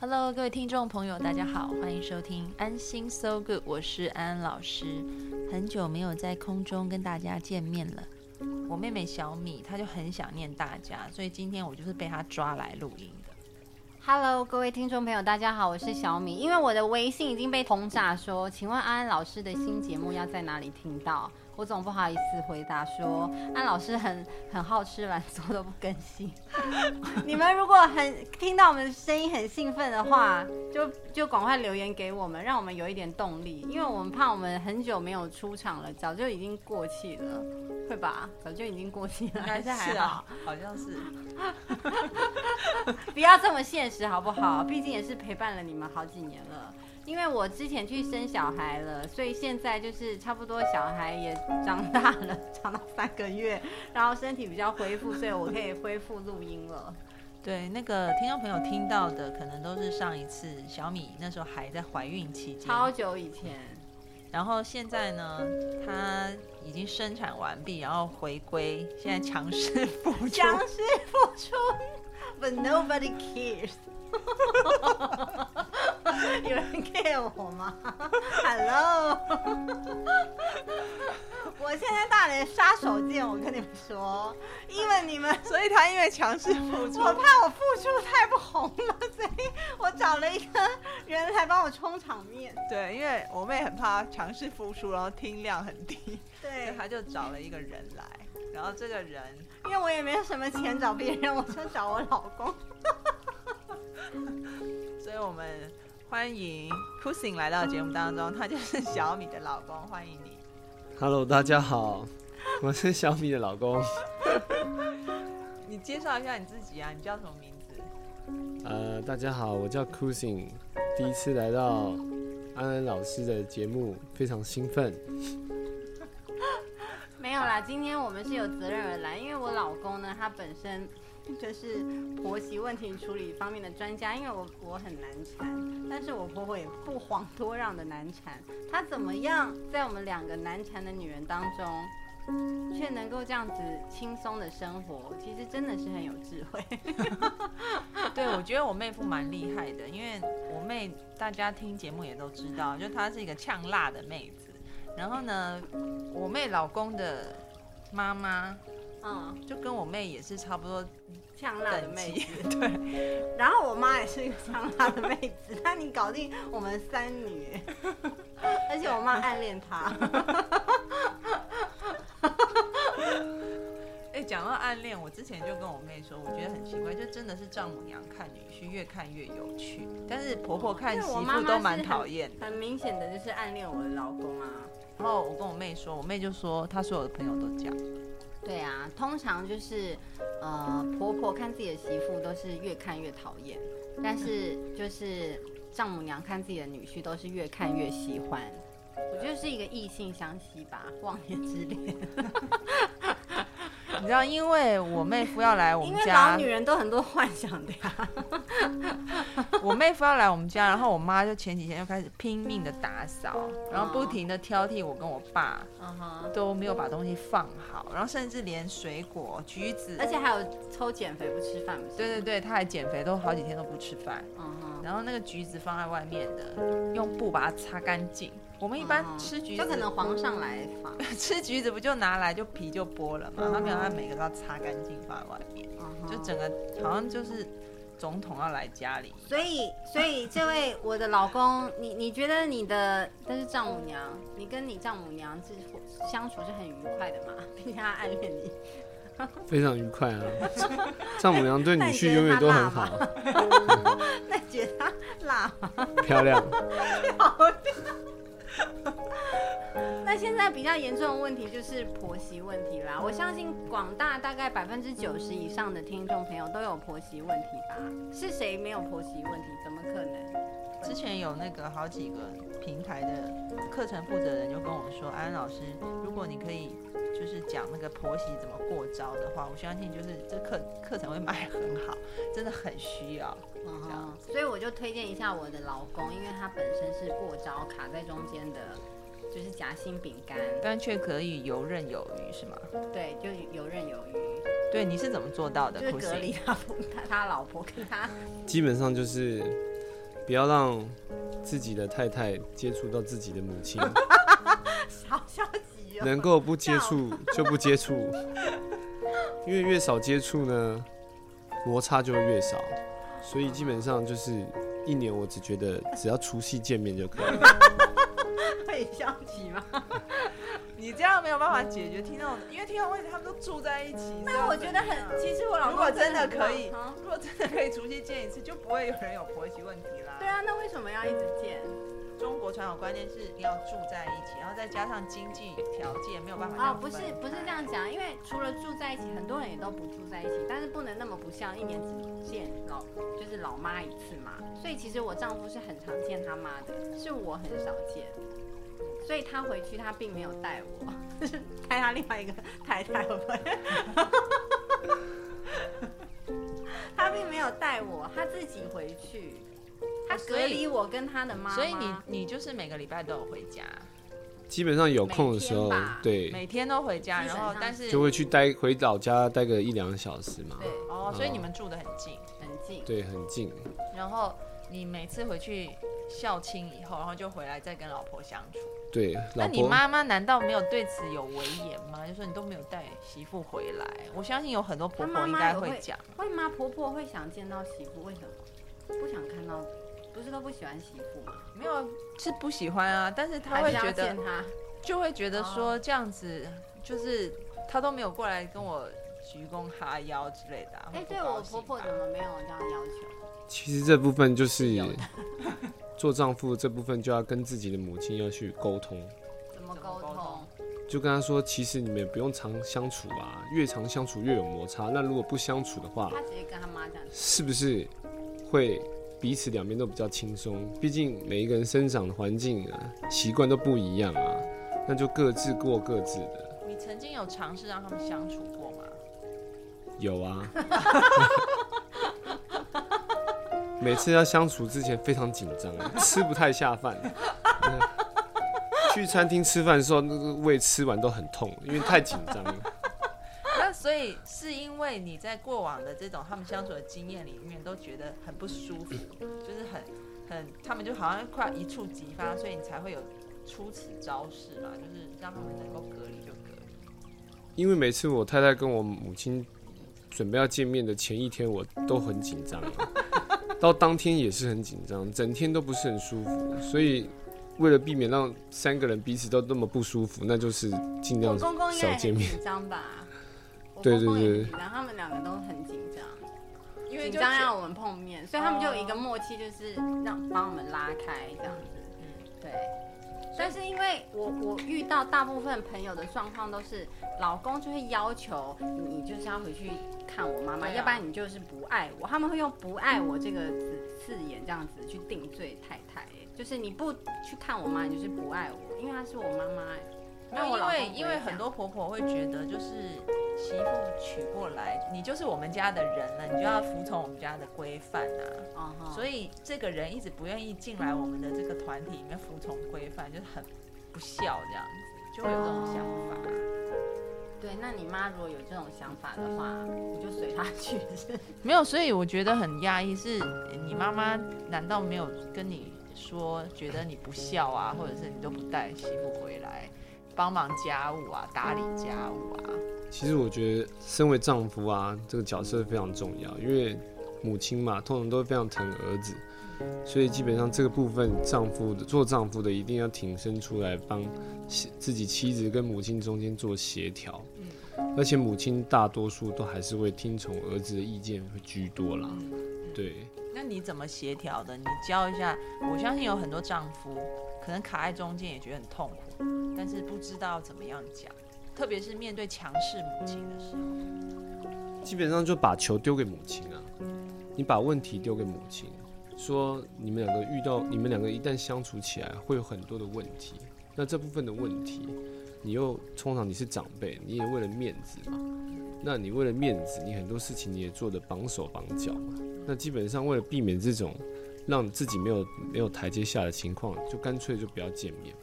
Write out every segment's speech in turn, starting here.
Hello，各位听众朋友，大家好，欢迎收听安心 So Good，我是安安老师。很久没有在空中跟大家见面了。我妹妹小米，她就很想念大家，所以今天我就是被她抓来录音的。Hello，各位听众朋友，大家好，我是小米。因为我的微信已经被轰炸，说，请问安安老师的新节目要在哪里听到？我总不好意思回答说，安老师很很好吃懒做都不更新。你们如果很听到我们的声音很兴奋的话，就就赶快留言给我们，让我们有一点动力，因为我们怕我们很久没有出场了，早就已经过气了，会吧？早就已经过气了，还是还好？好像是。不要这么现实好不好？毕竟也是陪伴了你们好几年了。因为我之前去生小孩了，所以现在就是差不多小孩也长大了，长到三个月，然后身体比较恢复，所以我可以恢复录音了。对，那个听众朋友听到的，可能都是上一次小米那时候还在怀孕期间，超久以前。然后现在呢，她已经生产完毕，然后回归，现在强势 复出，强势复出，But nobody cares。有我吗？Hello，我现在大连杀手锏，我跟你们说，因为你们，所以他因为强势付出，我怕我付出太不红了，所以我找了一个人来帮我充场面。对，因为我妹很怕强势付出，然后听量很低，对，他就找了一个人来，然后这个人，因为我也没有什么钱找别人，我就找我老公。所以我们欢迎 Pussing 来到节目当中，他就是小米的老公，欢迎你。Hello，大家好，我是小米的老公。你介绍一下你自己啊，你叫什么名字？呃，大家好，我叫 Pussing，第一次来到安安老师的节目，非常兴奋。没有啦，今天我们是有责任而来，因为我老公呢，他本身。就是婆媳问题处理方面的专家，因为我我很难缠，但是我婆婆也不遑多让的难缠。她怎么样在我们两个难缠的女人当中，却能够这样子轻松的生活？其实真的是很有智慧。对，我觉得我妹夫蛮厉害的，因为我妹大家听节目也都知道，就她是一个呛辣的妹子。然后呢，我妹老公的妈妈。嗯，就跟我妹也是差不多呛辣的妹子，对。然后我妈也是一个呛辣的妹子，那你搞定我们三女，而且我妈暗恋他。哎，讲到暗恋，我之前就跟我妹说，我觉得很奇怪，就真的是丈母娘看女婿越看越有趣，但是婆婆看媳妇都蛮讨厌。很明显的就是暗恋我的老公啊。然后我跟我妹说，我妹就说她所有的朋友都讲。对啊，通常就是，呃，婆婆看自己的媳妇都是越看越讨厌，但是就是丈母娘看自己的女婿都是越看越喜欢。我觉得是一个异性相吸吧，忘年之恋。你知道，因为我妹夫要来我们家，因为老女人都很多幻想的呀。我妹夫要来我们家，然后我妈就前几天就开始拼命的打扫，然后不停的挑剔我跟我爸，都没有把东西放好，然后甚至连水果、橘子，而且还有抽减肥不吃饭，对对对，他还减肥，都好几天都不吃饭。然后那个橘子放在外面的，用布把它擦干净。我们一般吃橘子，就可能皇上来访，吃橘子不就拿来就皮就剥了嘛？他没有，他每个都要擦干净放在外面，就整个好像就是总统要来家里。所以，所以这位我的老公，你你觉得你的但是丈母娘，你跟你丈母娘是相处是很愉快的嘛？并且他暗恋你，非常愉快啊！丈母娘对女婿永远都很好。那觉得他辣吗？漂亮。那现在比较严重的问题就是婆媳问题啦。我相信广大大概百分之九十以上的听众朋友都有婆媳问题吧？是谁没有婆媳问题？怎么可能？之前有那个好几个平台的课程负责人就跟我说，安安老师，如果你可以就是讲那个婆媳怎么过招的话，我相信就是这课课程会卖很好，真的很需要。这样哦，所以我就推荐一下我的老公，因为他本身是过招卡在中间的，就是夹心饼干，但却可以游刃有余，是吗？对，就游刃有余，对，你是怎么做到的？就是隔离他他他老婆跟他，基本上就是不要让自己的太太接触到自己的母亲，好消极哦。能够不接触就不接触，因为越少接触呢，摩擦就会越少，所以基本上就是一年我只觉得只要除夕见面就可以了。会消极吗？你这样没有办法解决听众，因为听众问题他们都住在一起。那我觉得很，其实我老公如果真的可以啊，如果真的可以除夕见一次，就不会有人有婆媳问题啦。对啊，那为什么要一直见？中国传统观念是要住在一起，然后再加上经济条件没有办法这哦，不是不是这样讲，因为除了住在一起，很多人也都不住在一起，但是不能那么不孝，一年只见老就是老妈一次嘛。所以其实我丈夫是很常见他妈的，是我很少见。所以他回去他并没有带我，就 是带他另外一个太太会不会？他并没有带我，他自己回去，他隔离我跟他的妈妈。所以你你就是每个礼拜都有回家，基本上有空的时候每天吧，对，每天都回家，然后但是就会去待回老家待个一两个小时嘛。对哦，所以你们住得很近，很近。对，很近。然后你每次回去孝亲以后，然后就回来再跟老婆相处。对，那你妈妈难道没有对此有威言吗？就说你都没有带媳妇回来，我相信有很多婆婆应该会讲。会吗？婆婆会想见到媳妇，为什么？不想看到，不是都不喜欢媳妇吗？没有是不喜欢啊，但是她会觉得她。就会觉得说这样子就是她都没有过来跟我鞠躬哈腰之类的、啊。哎、对我婆婆怎么没有这样要求？其实这部分就是做丈夫这部分就要跟自己的母亲要去沟通，怎么沟通？就跟他说，其实你们也不用常相处啊，越常相处越有摩擦。那如果不相处的话，他直接跟他妈讲。是不是会彼此两边都比较轻松？毕竟每一个人生长的环境啊、习惯都不一样啊，那就各自过各自的。你曾经有尝试让他们相处过吗？有啊，每次要相处之前非常紧张，吃不太下饭。嗯去餐厅吃饭的时候，那个胃吃完都很痛，因为太紧张了。那所以是因为你在过往的这种他们相处的经验里面都觉得很不舒服，就是很很他们就好像快一触即发，所以你才会有出此招式嘛，就是让他们能够隔离就隔离。因为每次我太太跟我母亲准备要见面的前一天，我都很紧张，到当天也是很紧张，整天都不是很舒服。所以为了避免让三个人彼此都那么不舒服，那就是尽我量公公也很少见面。紧张吧？对对对然后，他们两个都很紧张，紧因为就觉张让我们碰面，所以他们就有一个哦默契，就是让帮我们拉开这样子。嗯对。但是因为我我遇到大部分朋友的状况都是，老公就会要求你就是要回去看我妈妈，啊要不然你就是不爱我。他们会用“不爱我”这个字字眼这样子去定罪太太，哎就是你不去看我妈，你就是不爱我，因为她是我妈妈。哎没有，因为因为很多婆婆会觉得，就是媳妇娶过来，你就是我们家的人了，你就要服从我们家的规范啊。所以这个人一直不愿意进来我们的这个团体里面服从规范，就是很不孝这样子，就会有这种想法。对，那你妈如果有这种想法的话，你就随她去。没有，所以我觉得很压抑，是你妈妈难道没有跟你说，觉得你不孝啊，或者是你都不带媳妇回来帮忙家务啊，打理家务啊？其实我觉得，身为丈夫啊，这个角色非常重要，因为母亲嘛，通常都非常疼儿子，所以基本上这个部分，丈夫的做丈夫的一定要挺身出来，帮自己妻子跟母亲中间做协调。而且母亲大多数都还是会听从儿子的意见会居多啦。对，那你怎么协调的？你教一下，我相信有很多丈夫可能卡在中间也觉得很痛苦，但是不知道怎么样讲，特别是面对强势母亲的时候。基本上就把球丢给母亲啊，你把问题丢给母亲，说你们两个遇到，你们两个一旦相处起来，会有很多的问题。那这部分的问题，你又通常你是长辈，你也为了面子嘛。那你为了面子，你很多事情你也做的绑手绑脚嘛。那基本上为了避免这种让自己没有没有台阶下的情况，就干脆就不要见面。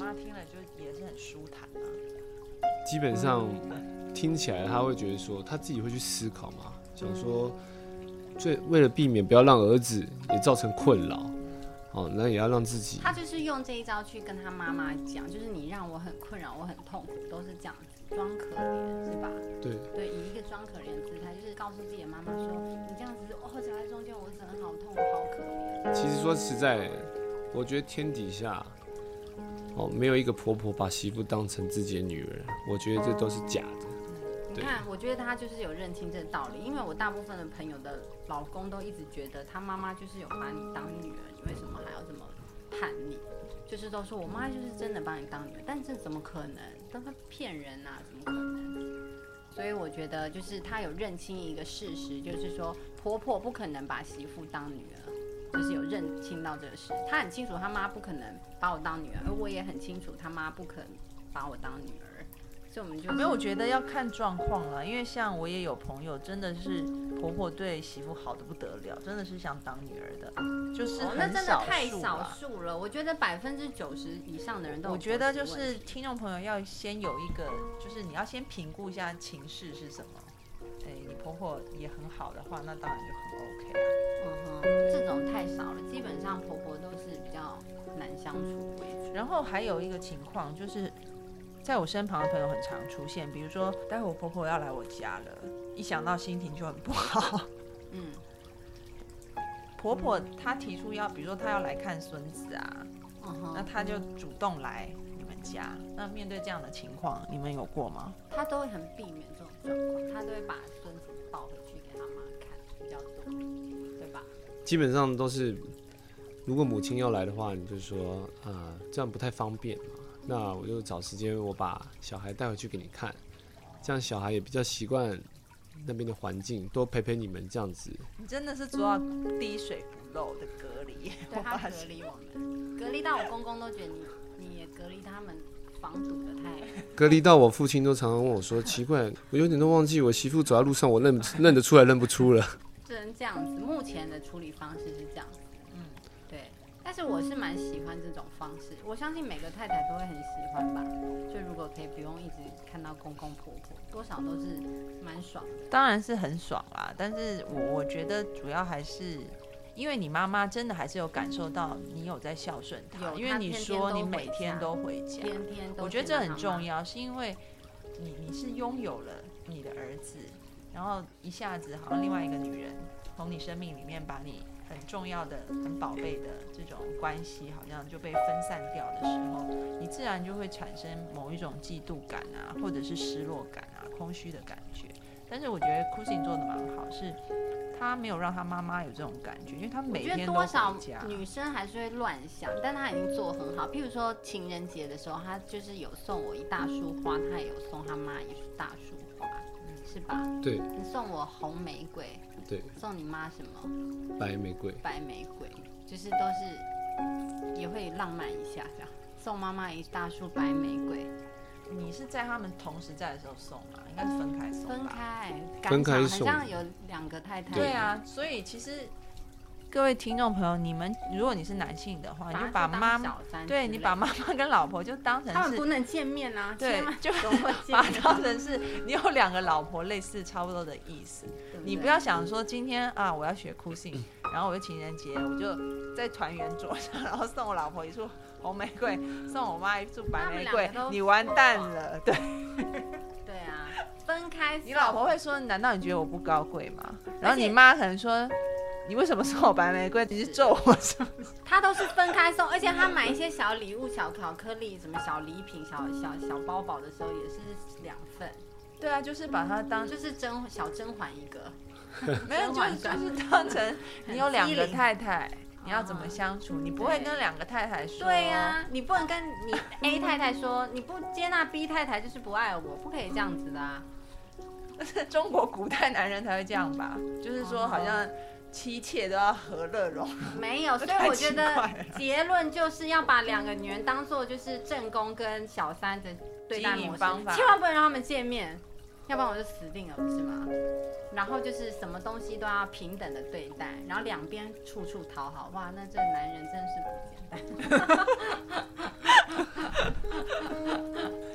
妈听了就也是很舒坦啊。基本上听起来他会觉得说，他自己会去思考嘛，想说，最为了避免不要让儿子也造成困扰，哦，那也要让自己他就是用这一招去跟他妈妈讲，就是你让我很困扰，我很痛苦，都是这样子装可怜，是吧？对对，以一个装可怜的姿态，就是告诉自己的妈妈说，你这样子哦，夹在中间，我真的好痛，我好可怜。其实说实在，我觉得天底下，哦，没有一个婆婆把媳妇当成自己的女儿，我觉得这都是假的。你看，我觉得他就是有认清这个道理，因为我大部分的朋友的老公都一直觉得他妈妈就是有把你当女儿，你为什么还要这么叛逆？就是都说我妈就是真的把你当女儿，但这怎么可能？都是骗人啊，怎么可能？所以我觉得就是他有认清一个事实，就是说婆婆不可能把媳妇当女儿，就是有认清到这个事。他很清楚他妈不可能把我当女儿，而我也很清楚他妈不可能把我当女儿。所以我们就没有，我觉得要看状况了，因为像我也有朋友，真的是婆婆对媳妇好的不得了，真的是想当女儿的，就是哦，那真的太少数了。我觉得百分之九十以上的人都有我觉得就是听众朋友要先有一个，就是你要先评估一下情势是什么。婆婆也很好的话，那当然就很 OK 啊。嗯哼，这种太少了，基本上婆婆都是比较难相处为主。然后还有一个情况就是，在我身旁的朋友很常出现，比如说待会我婆婆要来我家了，一想到心情就很不好。嗯，婆婆她提出要，比如说她要来看孙子啊，嗯哼，那她就主动来你们家。那面对这样的情况，你们有过吗？她都会很避免这种状况，她都会把抱回去给他妈看比较多，对吧？基本上都是，如果母亲要来的话，你就说啊、这样不太方便嘛。那我就找时间，我把小孩带回去给你看，这样小孩也比较习惯那边的环境，多陪陪你们这样子。你真的是做到滴水不漏的隔离。对他隔离我们，隔离到我公公都觉得你你也隔离他们防堵的太。隔离到我父亲都常常问我说：“奇怪，我有点都忘记我媳妇走在路上，我认不 认得出来，认不出了。只能这样子。目前的处理方式是这样子，嗯，对。但是我是蛮喜欢这种方式，我相信每个太太都会很喜欢吧。就如果可以不用一直看到公公婆婆，多少都是蛮爽的。当然是很爽啦，但是我我觉得主要还是。因为你妈妈真的还是有感受到你有在孝顺她，因为你说你每天都回家，天天都我觉得这很重。要，是因为你你是拥有了你的儿子，然后一下子好像另外一个女人从你生命里面把你很重要的、很宝贝的这种关系，好像就被分散掉的时候，你自然就会产生某一种嫉妒感啊，或者是失落感啊、空虚的感觉。但是我觉得 c u s i n 做的蛮好，是他没有让他妈妈有这种感觉，因为他我觉得每天都多少回家。女生还是会乱想，但他已经做得很好。譬如说情人节的时候，他就是有送我一大束花，他也有送他妈一大束花，是吧？”对你送我红玫瑰，对，送你妈什么？白玫瑰。白玫瑰，就是都是也会浪漫一下这样。送妈妈一大束白玫瑰，你是在他们同时在的时候送吗？应该是分开送吧。分开，分开送好像有两个太太。对啊，所以其实各位听众朋友，你们如果你是男性的话，你就把妈妈，对你把妈妈跟老婆就当成他们不，能见面啊，对，就把？当成是你有两个老婆，类似差不多的意思。你不要想说今天啊，我要学哭性，然后我就情人节，我就在团圆桌上，然后送我老婆一束红玫瑰，送我妈一束白玫瑰你完蛋了。对对啊，分开。你老婆会说，难道你觉得我不高贵吗？然后你妈可能说。你为什么送我白玫瑰？你是咒我什么？他都是分开送，而且他买一些小礼物、小巧克力、什么小礼品、小小小包包的时候，也是两份，对啊，就是把它当就是甄小甄嬛一个。没有，就是就是当成 你有两个太太，你要怎么相处，你不会跟两个太太说。对呀、你不能跟你 A 太太说你不接纳 B 太太就是不爱我，不可以这样子的啊。中国古代男人才会这样吧？就是说，好像妻妾都要和乐融融。没有，所以我觉得结论就是要把两个女人当做就是正宫跟小三的对待模式方法，千万不能让他们见面，要不然我就死定了，不是吗？然后就是什么东西都要平等的对待，然后两边处处讨好，哇，那这个男人真是不简单。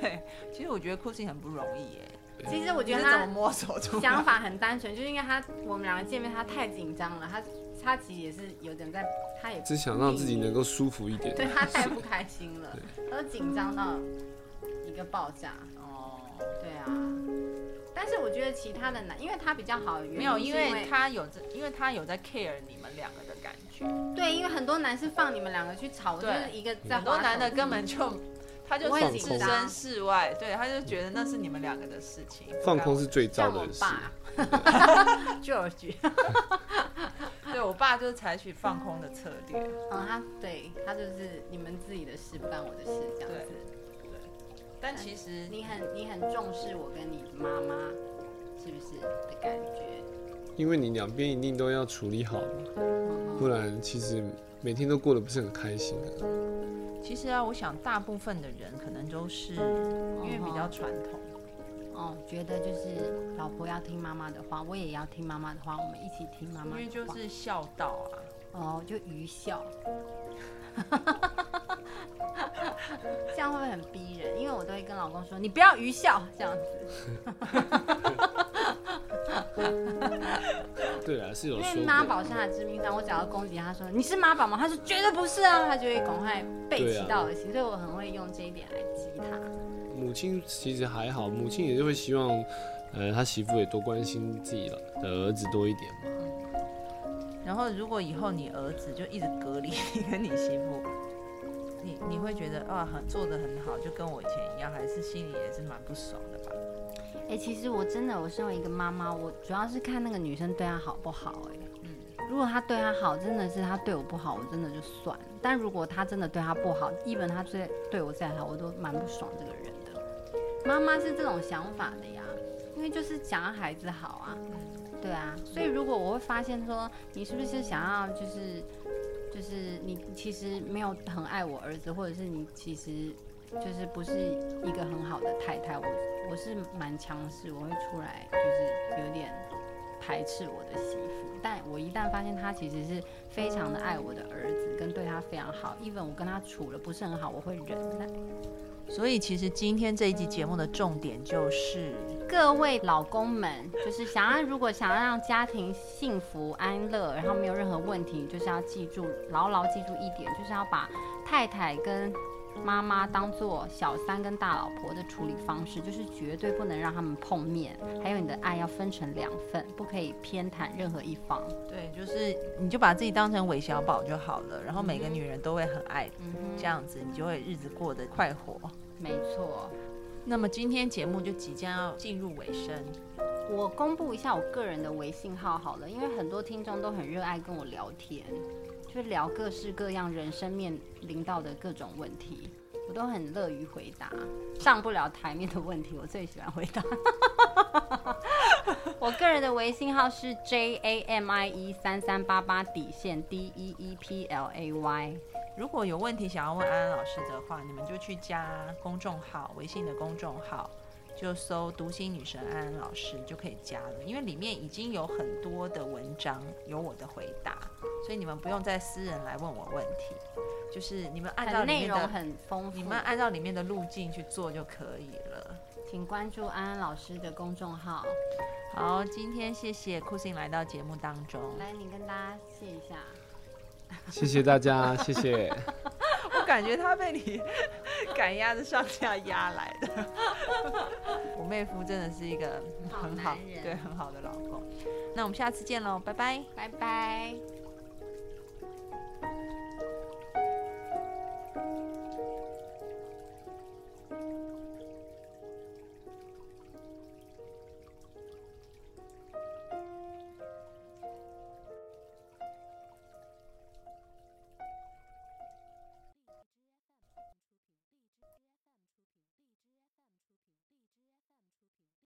对，其实我觉得 Cousin 很不容易耶。其实我觉得他摸索出？想法很单纯，就是因为他我们两个见面，他太紧张了，他他其实也是有点在，他也只想让自己能够舒服一点。对他太不开心了，他都紧张到一个爆炸。哦，但是我觉得其他的男，因为他比较好没有，因因为他有这，因为他有在 care 你们两个的感觉。对，因为很多男是放你们两个去吵，我就对是一个在很多男的根本就，他就是置身事外，对，他就觉得那是你们两个的事情。放空是最糟像我的事。爸 George，对我爸就是采取放空的策略。嗯，他对他就是你们自己的事，不干我的事这样子。但其实你很你很重视我跟你妈妈，是不是的感觉？因为你两边一定都要处理好嘛，嗯不然其实每天都过得不是很开心的。其实啊，我想大部分的人可能都是因为比较传统。哦，觉得就是老婆要听妈妈的话，我也要听妈妈的话，我们一起听妈妈的话。因为就是孝道啊，哦，就愚孝，这样会不会很逼人？因为我都会跟老公说，你不要愚孝这样子，对啊，是有因。为妈宝是他的致命伤。我只要攻击他说你是妈宝吗？他说绝对不是啊，他就会赶快背弃到其道而行。所以我很会用这一点来激他。母亲其实还好，母亲也是会希望，呃，他媳妇也多关心自己的儿子多一点嘛。然后如果以后你儿子就一直隔离你跟你媳妇，你你会觉得啊很做的很好，就跟我以前一样，还是心里也是蛮不爽的吧？哎、其实我真的，我身为一个妈妈，我主要是看那个女生对她好不好、哎，嗯，如果她对她好，真的是她对我不好，我真的就算了。但如果她真的对她不好，一本她最对我再好，我都蛮不爽这个人的。妈妈是这种想法的呀，因为就是想要孩子好啊，对啊。所以如果我会发现说，你是不是想要就是就是你其实没有很爱我儿子，或者是你其实就是不是一个很好的太太，我我是蛮强势，我会出来就是有点排斥我的媳妇。但我一旦发现他其实是非常的爱我的儿子，跟对他非常好，even 我跟他处的不是很好，我会忍耐。所以其实今天这一集节目的重点就是，各位老公们，就是想要如果想要让家庭幸福安乐，然后没有任何问题，就是要记住牢牢记住一点，就是要把太太跟妈妈当做小三跟大老婆的处理方式，就是绝对不能让他们碰面，还有你的爱要分成两份，不可以偏袒任何一方。对，就是你就把自己当成韦小宝就好了，然后每个女人都会很爱，嗯，这样子你就会日子过得快活。没错。那么今天节目就即将要进入尾声，我公布一下我个人的微信号好了，因为很多听众都很热爱跟我聊天，就聊各式各样人生面临到的各种问题，我都很乐于回答。上不了台面的问题，我最喜欢回答。我个人的微信号是 J A M I E 三三八八底线 D E E P L A Y。如果有问题想要问安安老师的话，你们就去加公众号，微信的公众号，就搜“读心女神安安老师”就可以加了。因为里面已经有很多的文章有我的回答，所以你们不用再私人来问我问题，就是你们按照内容里面的很丰富，你们按照里面的路径去做就可以了。请关注安安老师的公众号。好，今天谢谢酷信来到节目当中。来，你跟大家谢一下。谢谢大家，谢谢。我感觉他被你 赶鸭子上下压来的。我妹夫真的是一个很好对很好的老公。那我们下次见喽，拜拜。拜拜。